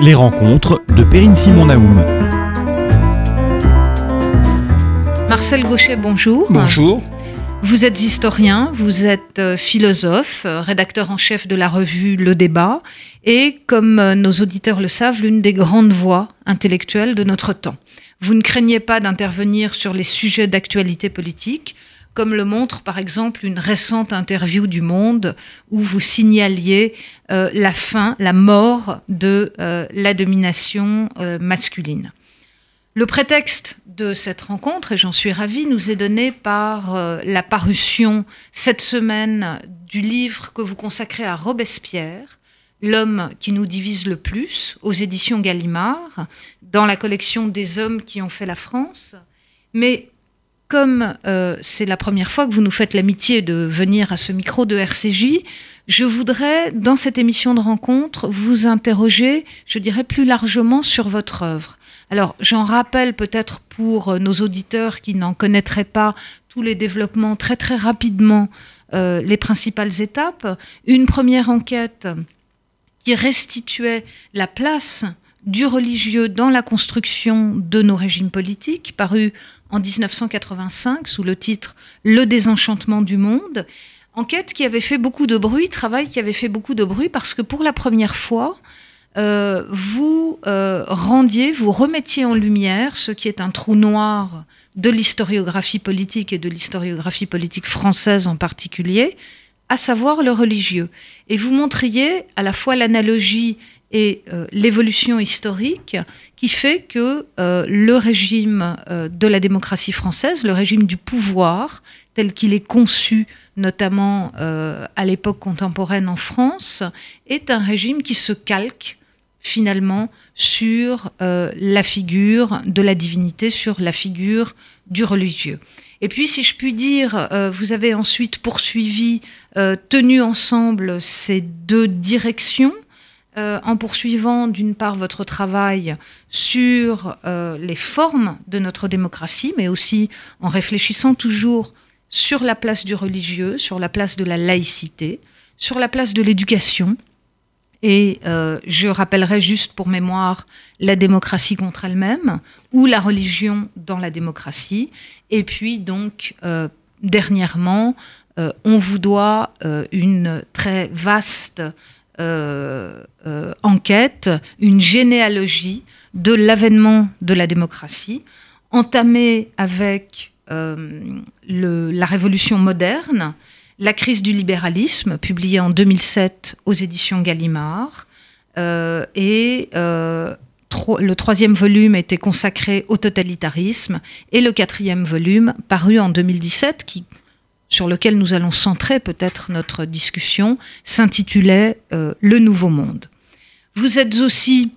Les rencontres de Perrine Simon Naoum. Marcel Gauchet, bonjour. Bonjour. Vous êtes historien, vous êtes euh, philosophe, euh, rédacteur en chef de la revue Le Débat et, comme euh, nos auditeurs le savent, l'une des grandes voix intellectuelles de notre temps. Vous ne craignez pas d'intervenir sur les sujets d'actualité politique, comme le montre par exemple une récente interview du Monde où vous signaliez la fin, la mort de la domination masculine. Le prétexte de cette rencontre, et j'en suis ravie, nous est donné par euh, la parution cette semaine du livre que vous consacrez à Robespierre, L'homme qui nous divise le plus, aux éditions Gallimard, dans la collection des hommes qui ont fait la France. Mais comme euh, c'est la première fois que vous nous faites l'amitié de venir à ce micro de RCJ, je voudrais, dans cette émission de rencontre, vous interroger, je dirais plus largement, sur votre œuvre. Alors, j'en rappelle peut-être pour euh, nos auditeurs qui n'en connaîtraient pas tous les développements très très rapidement, euh, les principales étapes. Une première enquête qui restituait la place du religieux dans la construction de nos régimes politiques, parue en 1985 sous le titre Le désenchantement du monde. Enquête qui avait fait beaucoup de bruit, travail qui avait fait beaucoup de bruit parce que pour la première fois, euh, vous euh, rendiez, vous remettiez en lumière ce qui est un trou noir de l'historiographie politique et de l'historiographie politique française en particulier, à savoir le religieux. Et vous montriez à la fois l'analogie et euh, l'évolution historique qui fait que le régime de la démocratie française, le régime du pouvoir, tel qu'il est conçu notamment à l'époque contemporaine en France, est un régime qui se calque finalement sur euh, la figure de la divinité, sur la figure du religieux. Et puis, si je puis dire, euh, vous avez ensuite poursuivi, euh, tenu ensemble ces deux directions, en poursuivant d'une part votre travail sur les formes de notre démocratie, mais aussi en réfléchissant toujours sur la place du religieux, sur la place de la laïcité, sur la place de l'éducation, et euh, je rappellerai juste pour mémoire la démocratie contre elle-même ou la religion dans la démocratie. Et puis donc, euh, dernièrement, euh, on vous doit une très vaste enquête, une généalogie de l'avènement de la démocratie, entamée avec le, la révolution moderne la crise du libéralisme, publiée en 2007 aux éditions Gallimard. Euh, et euh, le troisième volume était consacré au totalitarisme. Et le quatrième volume, paru en 2017, qui, sur lequel nous allons centrer peut-être notre discussion, s'intitulait euh, Le Nouveau Monde. Vous êtes aussi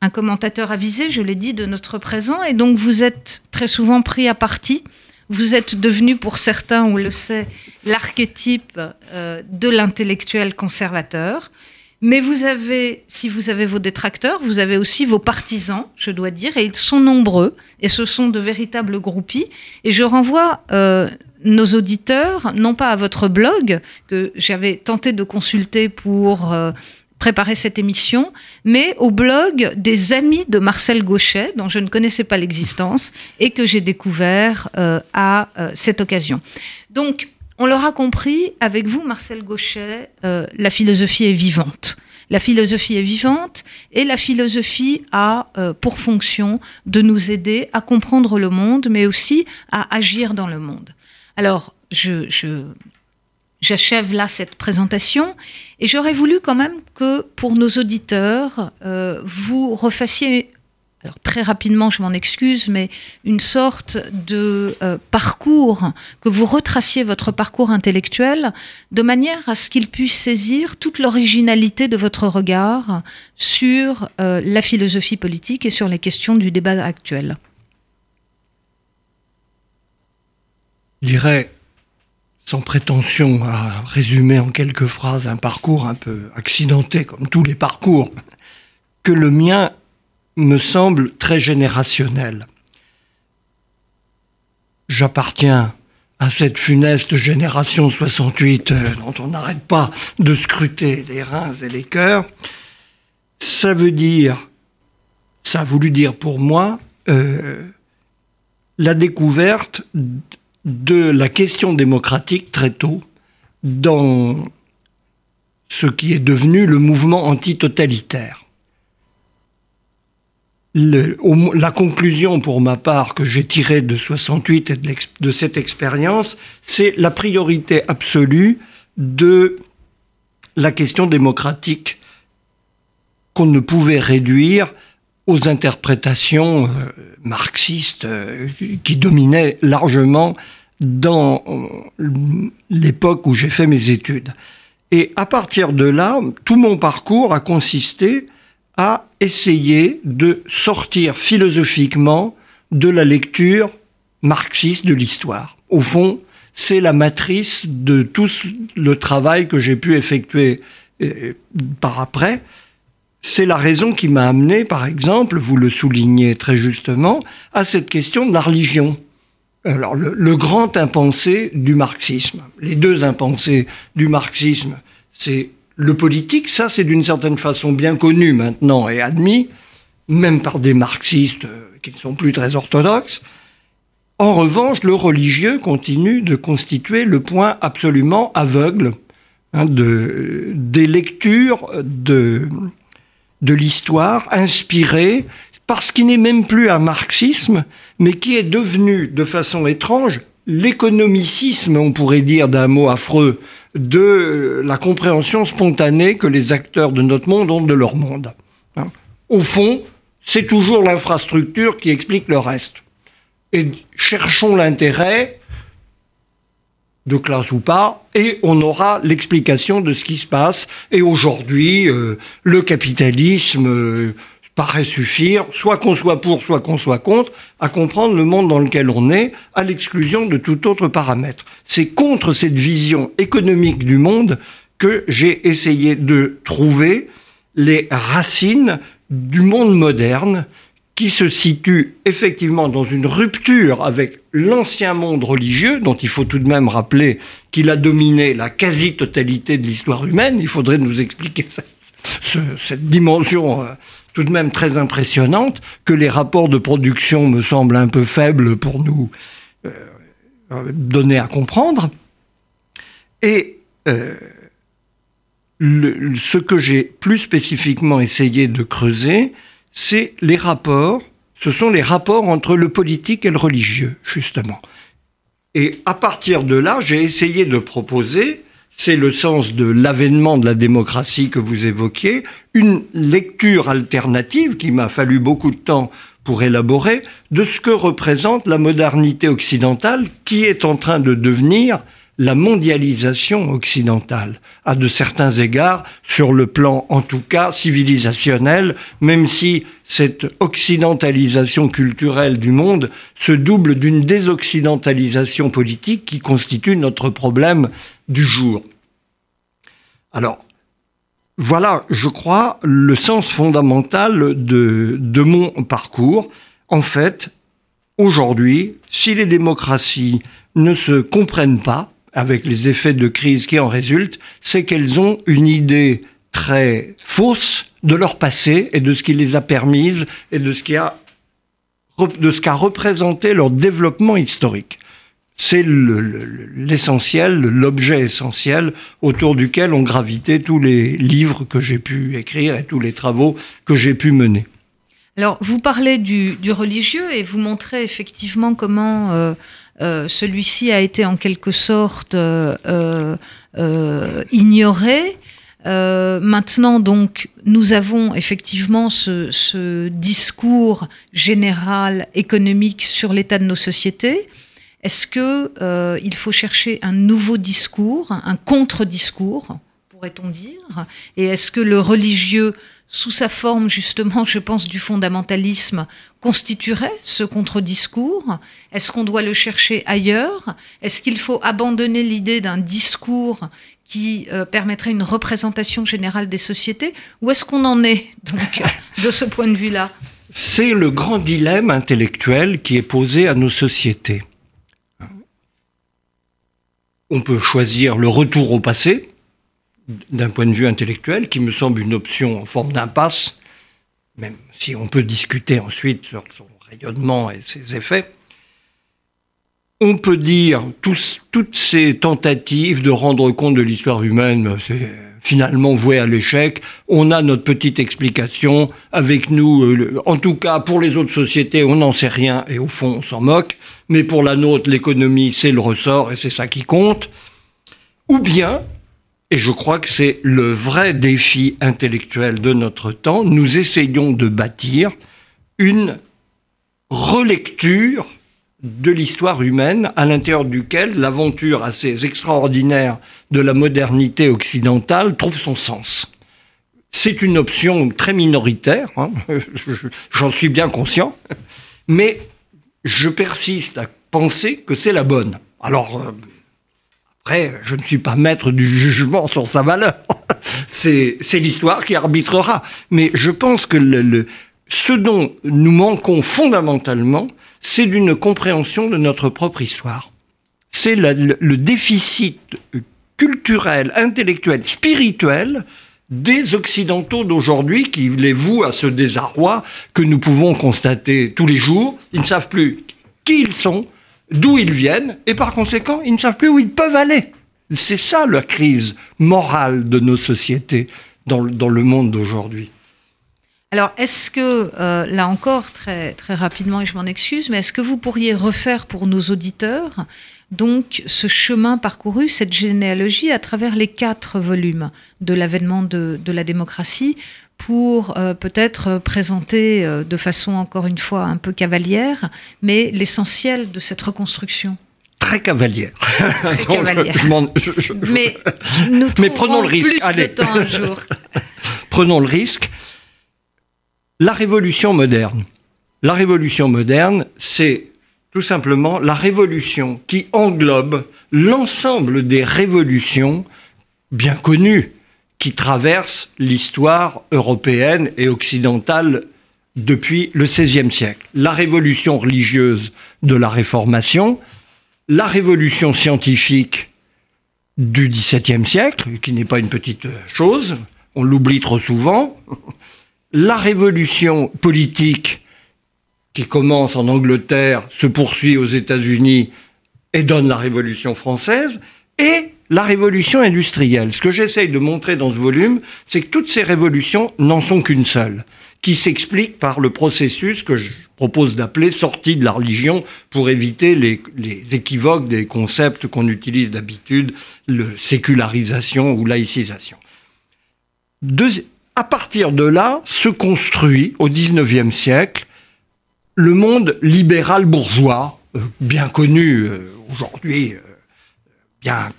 un commentateur avisé, je l'ai dit, de notre présent, et donc vous êtes très souvent pris à partie vous êtes devenu, pour certains, on le sait, l'archétype euh, de l'intellectuel conservateur. Mais vous avez, si vous avez vos détracteurs, vous avez aussi vos partisans, je dois dire, et ils sont nombreux, et ce sont de véritables groupies. Et je renvoie euh, nos auditeurs, non pas à votre blog, que j'avais tenté de consulter pour euh, préparer cette émission, mais au blog des amis de Marcel Gauchet, dont je ne connaissais pas l'existence et que j'ai découvert euh, à euh, cette occasion. Donc, on l'aura compris, avec vous, Marcel Gauchet, la philosophie est vivante. La philosophie est vivante et la philosophie a pour fonction de nous aider à comprendre le monde, mais aussi à agir dans le monde. Alors, je, J'achève là cette présentation et j'aurais voulu quand même que pour nos auditeurs, euh, vous refassiez, alors très rapidement, je m'en excuse, mais une sorte de euh, parcours, que vous retraciez votre parcours intellectuel de manière à ce qu'ils puissent saisir toute l'originalité de votre regard sur euh, la philosophie politique et sur les questions du débat actuel. Dirais sans prétention à résumer en quelques phrases un parcours un peu accidenté, comme tous les parcours, que le mien me semble très générationnel. J'appartiens à cette funeste génération 68 euh, dont on n'arrête pas de scruter les reins et les cœurs. Ça veut dire ça a voulu dire pour moi euh, la découverte de la question démocratique très tôt dans ce qui est devenu le mouvement antitotalitaire. La conclusion pour ma part que j'ai tirée de 68 et de, de cette expérience, c'est la priorité absolue de la question démocratique qu'on ne pouvait réduire aux interprétations euh, marxistes euh, qui dominaient largement dans euh, l'époque où j'ai fait mes études. Et à partir de là, tout mon parcours a consisté à essayer de sortir philosophiquement de la lecture marxiste de l'histoire. Au fond, c'est la matrice de tout le travail que j'ai pu effectuer euh, par après. C'est la raison qui m'a amené, par exemple, vous le soulignez très justement, à cette question de la religion. Alors, le, grand impensé du marxisme, les deux impensés du marxisme, c'est le politique, ça c'est d'une certaine façon bien connu maintenant et admis, même par des marxistes euh, qui ne sont plus très orthodoxes. En revanche, le religieux continue de constituer le point absolument aveugle hein, de, des lectures de, de l'histoire inspirées par ce qui n'est même plus un marxisme, mais qui est devenu de façon étrange l'économicisme, on pourrait dire d'un mot affreux, de la compréhension spontanée que les acteurs de notre monde ont de leur monde. Hein. Au fond, c'est toujours l'infrastructure qui explique le reste. Et cherchons l'intérêt, de classe ou pas, et on aura l'explication de ce qui se passe. Et aujourd'hui, euh, le capitalisme euh, paraît suffire, soit qu'on soit pour, soit qu'on soit contre, à comprendre le monde dans lequel on est, à l'exclusion de tout autre paramètre. C'est contre cette vision économique du monde que j'ai essayé de trouver les racines du monde moderne qui se situe effectivement dans une rupture avec l'ancien monde religieux, dont il faut tout de même rappeler qu'il a dominé la quasi-totalité de l'histoire humaine. Il faudrait nous expliquer ça cette dimension euh, tout de même très impressionnante, que les rapports de production me semblent un peu faibles pour nous euh, euh, donner à comprendre. Et ce que j'ai plus spécifiquement essayé de creuser, c'est les rapports, ce sont les rapports entre le politique et le religieux, justement. Et à partir de là, j'ai essayé de proposer c'est le sens de l'avènement de la démocratie que vous évoquiez, une lecture alternative qui m'a fallu beaucoup de temps pour élaborer de ce que représente la modernité occidentale qui est en train de devenir la mondialisation occidentale, à de certains égards, sur le plan en tout cas civilisationnel, même si cette occidentalisation culturelle du monde se double d'une désoccidentalisation politique qui constitue notre problème du jour. Alors, voilà, je crois, le sens fondamental de, de mon parcours. En fait, aujourd'hui, si les démocraties ne se comprennent pas, avec les effets de crise qui en résultent, c'est qu'elles ont une idée très fausse de leur passé et de ce qui les a permises et de ce qui a qu'a représenté leur développement historique. C'est l'essentiel, l'objet essentiel autour duquel ont gravité tous les livres que j'ai pu écrire et tous les travaux que j'ai pu mener. Alors, vous parlez du, religieux et vous montrez effectivement comment euh, celui-ci a été en quelque sorte euh, ignoré. maintenant, donc, nous avons effectivement ce, ce discours général économique sur l'état de nos sociétés. Est-ce qu'il euh, faut chercher un nouveau discours, un contre-discours, pourrait-on dire? Et est-ce que le religieux, sous sa forme justement, je pense, du fondamentalisme, constituerait ce contre-discours? Est-ce qu'on doit le chercher ailleurs? Est-ce qu'il faut abandonner l'idée d'un discours qui euh, permettrait une représentation générale des sociétés? Où est-ce qu'on en est, donc, de ce point de vue-là? C'est le grand dilemme intellectuel qui est posé à nos sociétés. On peut choisir le retour au passé, d'un point de vue intellectuel, qui me semble une option en forme d'impasse, même si on peut discuter ensuite sur son rayonnement et ses effets, on peut dire toutes ces tentatives de rendre compte de l'histoire humaine, c'est finalement voué à l'échec. On a notre petite explication avec nous. Euh, en tout cas, pour les autres sociétés, on n'en sait rien et au fond, on s'en moque. Mais pour la nôtre, l'économie, c'est le ressort et c'est ça qui compte. Ou bien, et je crois que c'est le vrai défi intellectuel de notre temps, nous essayons de bâtir une relecture de l'histoire humaine à l'intérieur duquel l'aventure assez extraordinaire de la modernité occidentale trouve son sens. C'est une option très minoritaire, hein, j'en suis bien conscient, mais je persiste à penser que c'est la bonne. Alors, euh, je ne suis pas maître du jugement sur sa valeur. c'est l'histoire qui arbitrera. Mais je pense que le, ce dont nous manquons fondamentalement, c'est d'une compréhension de notre propre histoire. C'est le, déficit culturel, intellectuel, spirituel des Occidentaux d'aujourd'hui qui les vouent à ce désarroi que nous pouvons constater tous les jours. Ils ne savent plus qui ils sont, d'où ils viennent, et par conséquent, ils ne savent plus où ils peuvent aller. C'est ça la crise morale de nos sociétés dans le monde d'aujourd'hui. Alors, est-ce que, euh, là encore, très, très rapidement, et je m'en excuse, mais est-ce que vous pourriez refaire pour nos auditeurs donc ce chemin parcouru, cette généalogie à travers les quatre volumes de l'avènement de, la démocratie pour euh, peut-être présenter euh, de façon encore une fois un peu cavalière, mais l'essentiel de cette reconstruction Très cavalière. Très cavalière. mais nous mais prenons le risque. Plus de temps un jour. prenons le risque la révolution moderne. La révolution moderne, c'est tout simplement la révolution qui englobe l'ensemble des révolutions bien connues qui traversent l'histoire européenne et occidentale depuis le XVIe siècle. La révolution religieuse de la Réformation, la révolution scientifique du XVIIe siècle, qui n'est pas une petite chose, on l'oublie trop souvent, la révolution politique qui commence en Angleterre se poursuit aux États-Unis et donne la révolution française, et la révolution industrielle. Ce que j'essaye de montrer dans ce volume, c'est que toutes ces révolutions n'en sont qu'une seule, qui s'explique par le processus que je propose d'appeler sortie de la religion pour éviter les, équivoques des concepts qu'on utilise d'habitude, le sécularisation ou laïcisation. À partir de là se construit au XIXe siècle le monde libéral bourgeois, euh, bien connu euh, aujourd'hui, euh, bien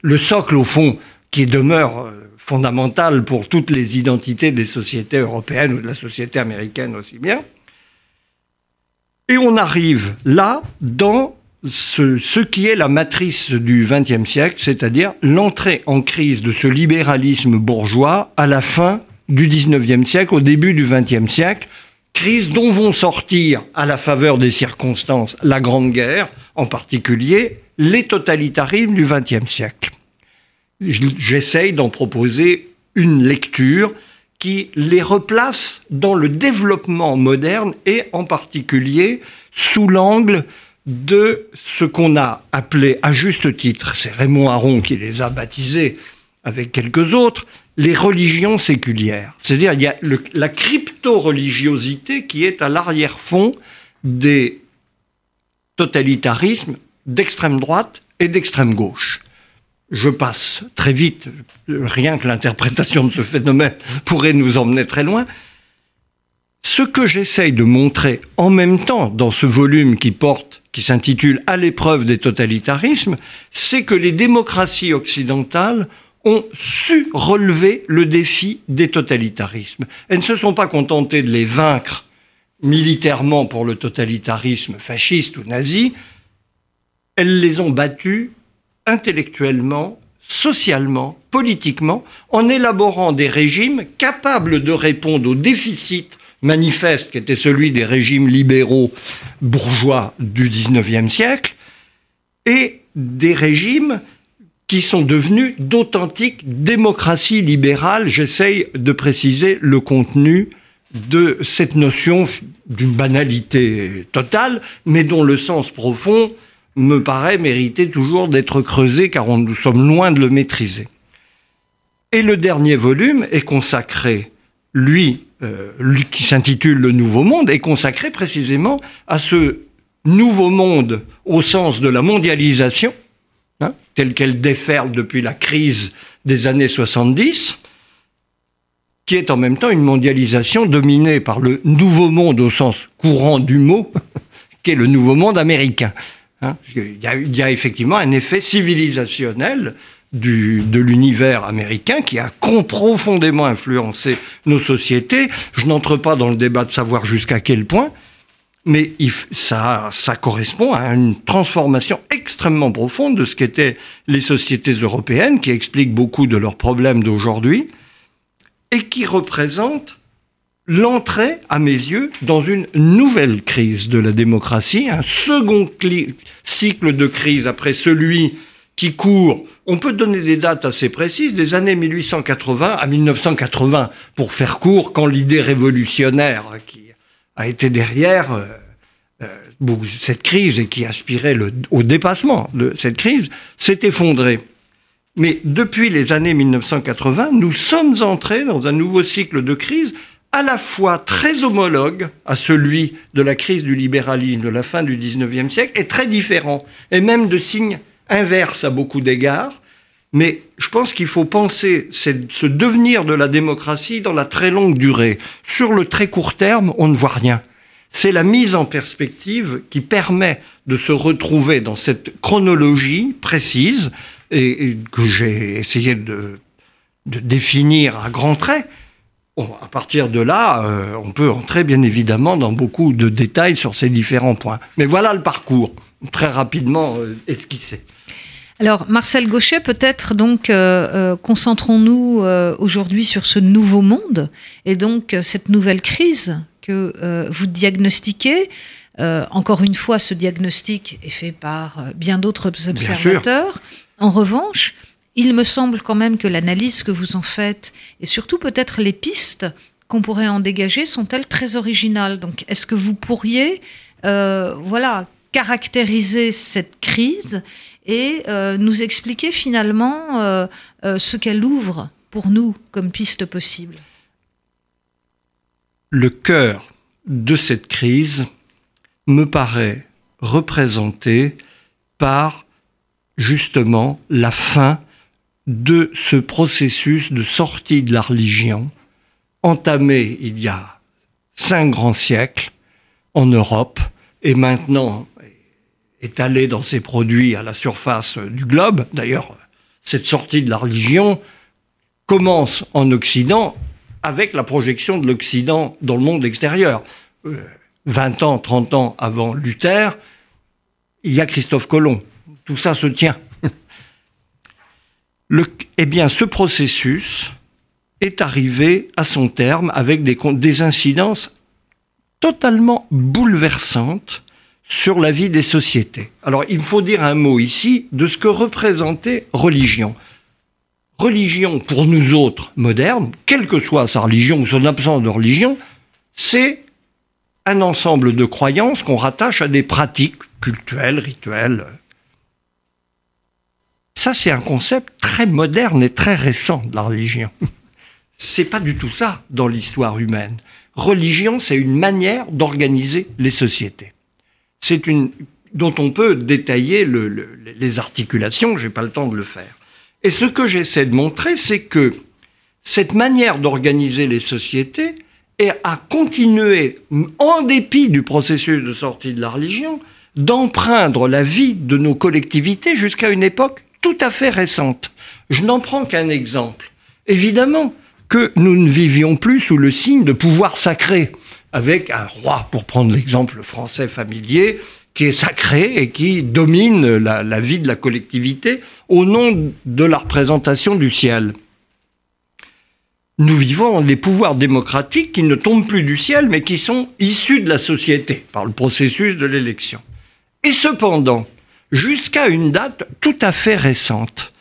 le socle au fond qui demeure fondamental pour toutes les identités des sociétés européennes ou de la société américaine aussi bien. Et on arrive là dans ce, qui est la matrice du XXe siècle, c'est-à-dire l'entrée en crise de ce libéralisme bourgeois à la fin du XIXe siècle, au début du XXe siècle, crise dont vont sortir, à la faveur des circonstances, la Grande Guerre, en particulier, les totalitarismes du XXe siècle. J'essaye d'en proposer une lecture qui les replace dans le développement moderne et en particulier sous l'angle de ce qu'on a appelé à juste titre, c'est Raymond Aron qui les a baptisés avec quelques autres, les religions séculières. C'est-à-dire il y a la crypto-religiosité qui est à l'arrière-fond des totalitarismes d'extrême droite et d'extrême gauche. Je passe très vite, rien que l'interprétation de ce phénomène pourrait nous emmener très loin, ce que j'essaye de montrer en même temps dans ce volume qui porte, qui s'intitule À l'épreuve des totalitarismes, c'est que les démocraties occidentales ont su relever le défi des totalitarismes. Elles ne se sont pas contentées de les vaincre militairement pour le totalitarisme fasciste ou nazi, elles les ont battus intellectuellement, socialement, politiquement, en élaborant des régimes capables de répondre aux déficits manifeste qui était celui des régimes libéraux bourgeois du XIXe siècle, et des régimes qui sont devenus d'authentiques démocraties libérales. J'essaye de préciser le contenu de cette notion d'une banalité totale, mais dont le sens profond me paraît mériter toujours d'être creusé, car nous sommes loin de le maîtriser. Et le dernier volume est consacré, euh, lui qui s'intitule Le Nouveau Monde, est consacré précisément à ce nouveau monde au sens de la mondialisation, hein, telle qu'elle déferle depuis la crise des années 70, qui est en même temps une mondialisation dominée par le nouveau monde au sens courant du mot, qui est le nouveau monde américain. Hein. il, y a, effectivement un effet civilisationnel de l'univers américain qui a profondément influencé nos sociétés. Je n'entre pas dans le débat de savoir jusqu'à quel point, mais ça, ça correspond à une transformation extrêmement profonde de ce qu'étaient les sociétés européennes, qui expliquent beaucoup de leurs problèmes d'aujourd'hui et qui représente l'entrée, à mes yeux, dans une nouvelle crise de la démocratie, un second cycle de crise après celui qui court. On peut donner des dates assez précises, des années 1880 à 1980, pour faire court, quand l'idée révolutionnaire qui a été derrière euh, euh, cette crise et qui aspirait au dépassement de cette crise s'est effondrée. Mais depuis les années 1980, nous sommes entrés dans un nouveau cycle de crise à la fois très homologue à celui de la crise du libéralisme de la fin du 19e siècle et très différent, et même de signes inverses à beaucoup d'égards. Mais je pense qu'il faut penser ce devenir de la démocratie dans la très longue durée. Sur le très court terme, on ne voit rien. C'est la mise en perspective qui permet de se retrouver dans cette chronologie précise et, que j'ai essayé de, définir à grands traits. à partir de là, euh, on peut entrer bien évidemment dans beaucoup de détails sur ces différents points. Mais voilà le parcours, très rapidement euh, esquissé. Alors, Marcel Gauchet, peut-être donc euh, concentrons-nous aujourd'hui sur ce nouveau monde et donc cette nouvelle crise que vous diagnostiquez. encore une fois, ce diagnostic est fait par bien d'autres observateurs. En revanche, il me semble quand même que l'analyse que vous en faites, et surtout peut-être les pistes qu'on pourrait en dégager, sont-elles très originales. Donc, est-ce que vous pourriez, euh, voilà, caractériser cette crise et euh, nous expliquer finalement euh, ce qu'elle ouvre pour nous comme piste possible. Le cœur de cette crise me paraît représenté par justement la fin de ce processus de sortie de la religion entamé il y a cinq grands siècles en Europe et maintenant étalé dans ses produits à la surface du globe. D'ailleurs, cette sortie de la religion commence en Occident avec la projection de l'Occident dans le monde extérieur. 20 euh, ans, 30 ans avant Luther, il y a Christophe Colomb tout ça se tient. eh bien, ce processus est arrivé à son terme avec des incidences totalement bouleversantes sur la vie des sociétés. Alors, il faut dire un mot ici de ce que représentait religion. Religion, pour nous autres modernes, quelle que soit sa religion ou son absence de religion, c'est un ensemble de croyances qu'on rattache à des pratiques cultuelles, rituelles, ça, c'est un concept très moderne et très récent de la religion. C'est pas du tout ça dans l'histoire humaine. Religion, c'est une manière d'organiser les sociétés. C'est une dont on peut détailler les articulations. J'ai pas le temps de le faire. Et ce que j'essaie de montrer, c'est que cette manière d'organiser les sociétés a continué, en dépit du processus de sortie de la religion, d'empreindre la vie de nos collectivités jusqu'à une époque tout à fait récente. Je n'en prends qu'un exemple. Évidemment que nous ne vivions plus sous le signe de pouvoir sacré, avec un roi, pour prendre l'exemple français familier, qui est sacré et qui domine la, vie de la collectivité au nom de la représentation du ciel. Nous vivons les pouvoirs démocratiques qui ne tombent plus du ciel, mais qui sont issus de la société par le processus de l'élection. Et cependant, jusqu'à une date tout à fait récente,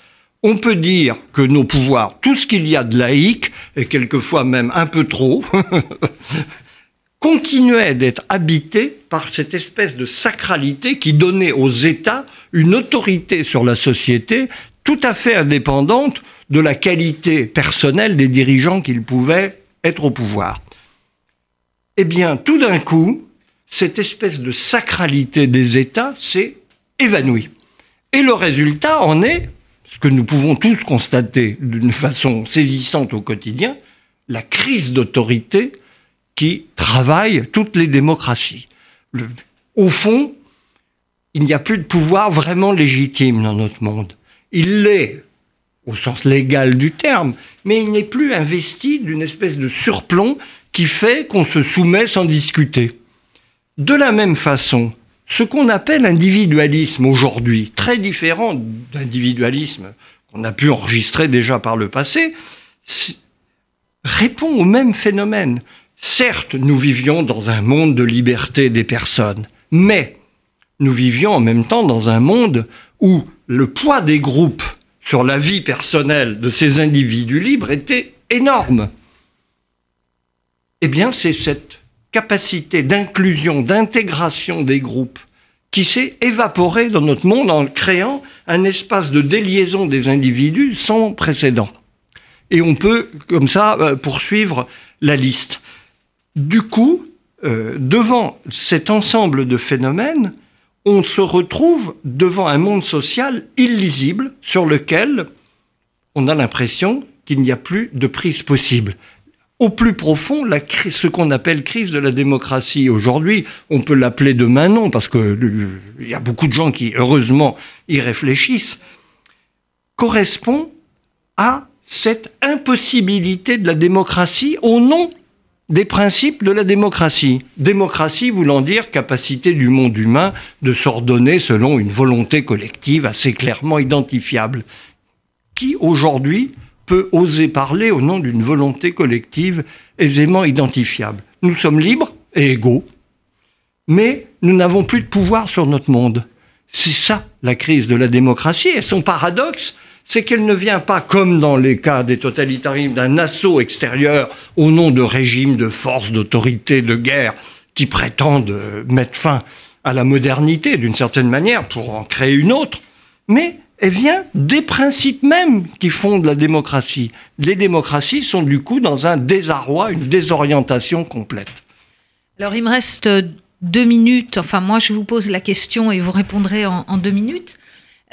On peut dire que nos pouvoirs, tout ce qu'il y a de laïque, et quelquefois même un peu trop, continuait d'être habité par cette espèce de sacralité qui donnait aux États une autorité sur la société tout à fait indépendante de la qualité personnelle des dirigeants qu'ils pouvaient être au pouvoir. Eh bien, tout d'un coup, cette espèce de sacralité des États s'est évanouie. Et le résultat en est, ce que nous pouvons tous constater d'une façon saisissante au quotidien, la crise d'autorité qui travaille toutes les démocraties. au fond, il n'y a plus de pouvoir vraiment légitime dans notre monde. Il l'est au sens légal du terme, mais il n'est plus investi d'une espèce de surplomb qui fait qu'on se soumet sans discuter. De la même façon, ce qu'on appelle individualisme aujourd'hui, très différent d'individualisme qu'on a pu enregistrer déjà par le passé, répond au même phénomène. Certes, nous vivions dans un monde de liberté des personnes, mais nous vivions en même temps dans un monde où le poids des groupes sur la vie personnelle de ces individus libres était énorme. Eh bien, c'est cette capacité d'inclusion, d'intégration des groupes qui s'est évaporée dans notre monde en créant un espace de déliaison des individus sans précédent. Et on peut, comme ça, euh, poursuivre la liste. Du coup, euh, devant cet ensemble de phénomènes, on se retrouve devant un monde social illisible sur lequel on a l'impression qu'il n'y a plus de prise possible. Au plus profond, ce qu'on appelle crise de la démocratie aujourd'hui, on peut l'appeler de non parce qu'il euh, y a beaucoup de gens qui, heureusement, y réfléchissent, correspond à cette impossibilité de la démocratie au nom des principes de la démocratie. Démocratie voulant dire capacité du monde humain de s'ordonner selon une volonté collective assez clairement identifiable. Qui aujourd'hui peut oser parler au nom d'une volonté collective aisément identifiable? Nous sommes libres et égaux, mais nous n'avons plus de pouvoir sur notre monde. C'est ça la crise de la démocratie et son paradoxe, c'est qu'elle ne vient pas, comme dans les cas des totalitarismes, d'un assaut extérieur au nom de régimes de force, d'autorité, de guerre, qui prétendent euh, mettre fin à la modernité d'une certaine manière pour en créer une autre, mais elle vient des principes mêmes qui fondent la démocratie. Les démocraties sont du coup dans un désarroi, une désorientation complète. Alors il me reste deux minutes, enfin moi je vous pose la question et vous répondrez en deux minutes.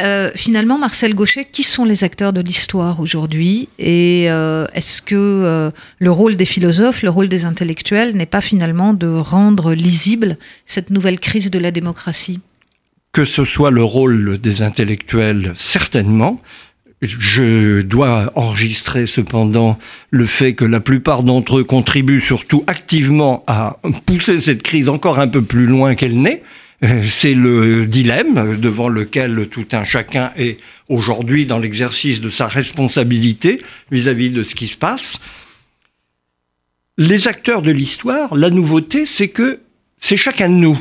Euh, finalement, Marcel Gauchet, qui sont les acteurs de l'histoire aujourd'hui Et euh, est-ce que euh, le rôle des philosophes, le rôle des intellectuels n'est pas finalement de rendre lisible cette nouvelle crise de la démocratie? Que ce soit le rôle des intellectuels, certainement. Je dois enregistrer cependant le fait que la plupart d'entre eux contribuent surtout activement à pousser cette crise encore un peu plus loin qu'elle n'est. Euh, c'est le dilemme devant lequel tout un chacun est aujourd'hui dans l'exercice de sa responsabilité vis-à-vis de ce qui se passe. Les acteurs de l'histoire, la nouveauté, c'est que c'est chacun de nous.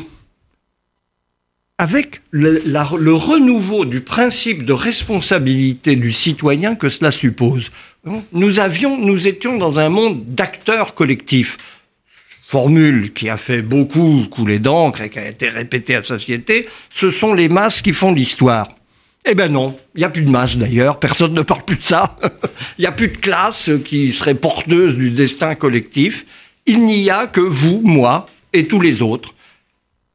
Avec le, renouveau du principe de responsabilité du citoyen que cela suppose. Nous étions dans un monde d'acteurs collectifs formule qui a fait beaucoup couler d'encre et qui a été répétée à société, ce sont les masses qui font l'histoire. Eh ben non, il n'y a plus de masse d'ailleurs, personne ne parle plus de ça. Il n'y a plus de classe qui serait porteuse du destin collectif. Il n'y a que vous, moi et tous les autres.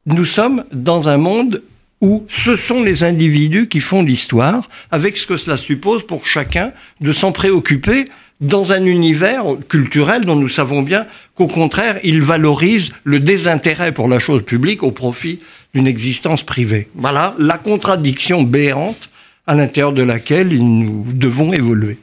Nous sommes dans un monde où ce sont les individus qui font l'histoire, avec ce que cela suppose pour chacun de s'en préoccuper dans un univers culturel dont nous savons bien qu'au contraire, il valorise le désintérêt pour la chose publique au profit d'une existence privée. Voilà la contradiction béante à l'intérieur de laquelle nous devons évoluer.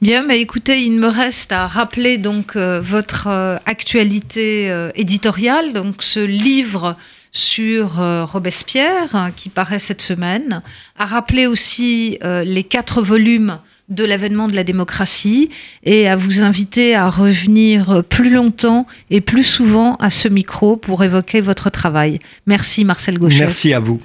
Bien, mais écoutez, il me reste à rappeler donc euh, votre euh, actualité euh, éditoriale, donc ce livre sur Robespierre hein, qui paraît cette semaine, à rappeler aussi les quatre volumes de l'avènement de la démocratie et à vous inviter à revenir plus longtemps et plus souvent à ce micro pour évoquer votre travail. Merci Marcel Gauchet. Merci à vous.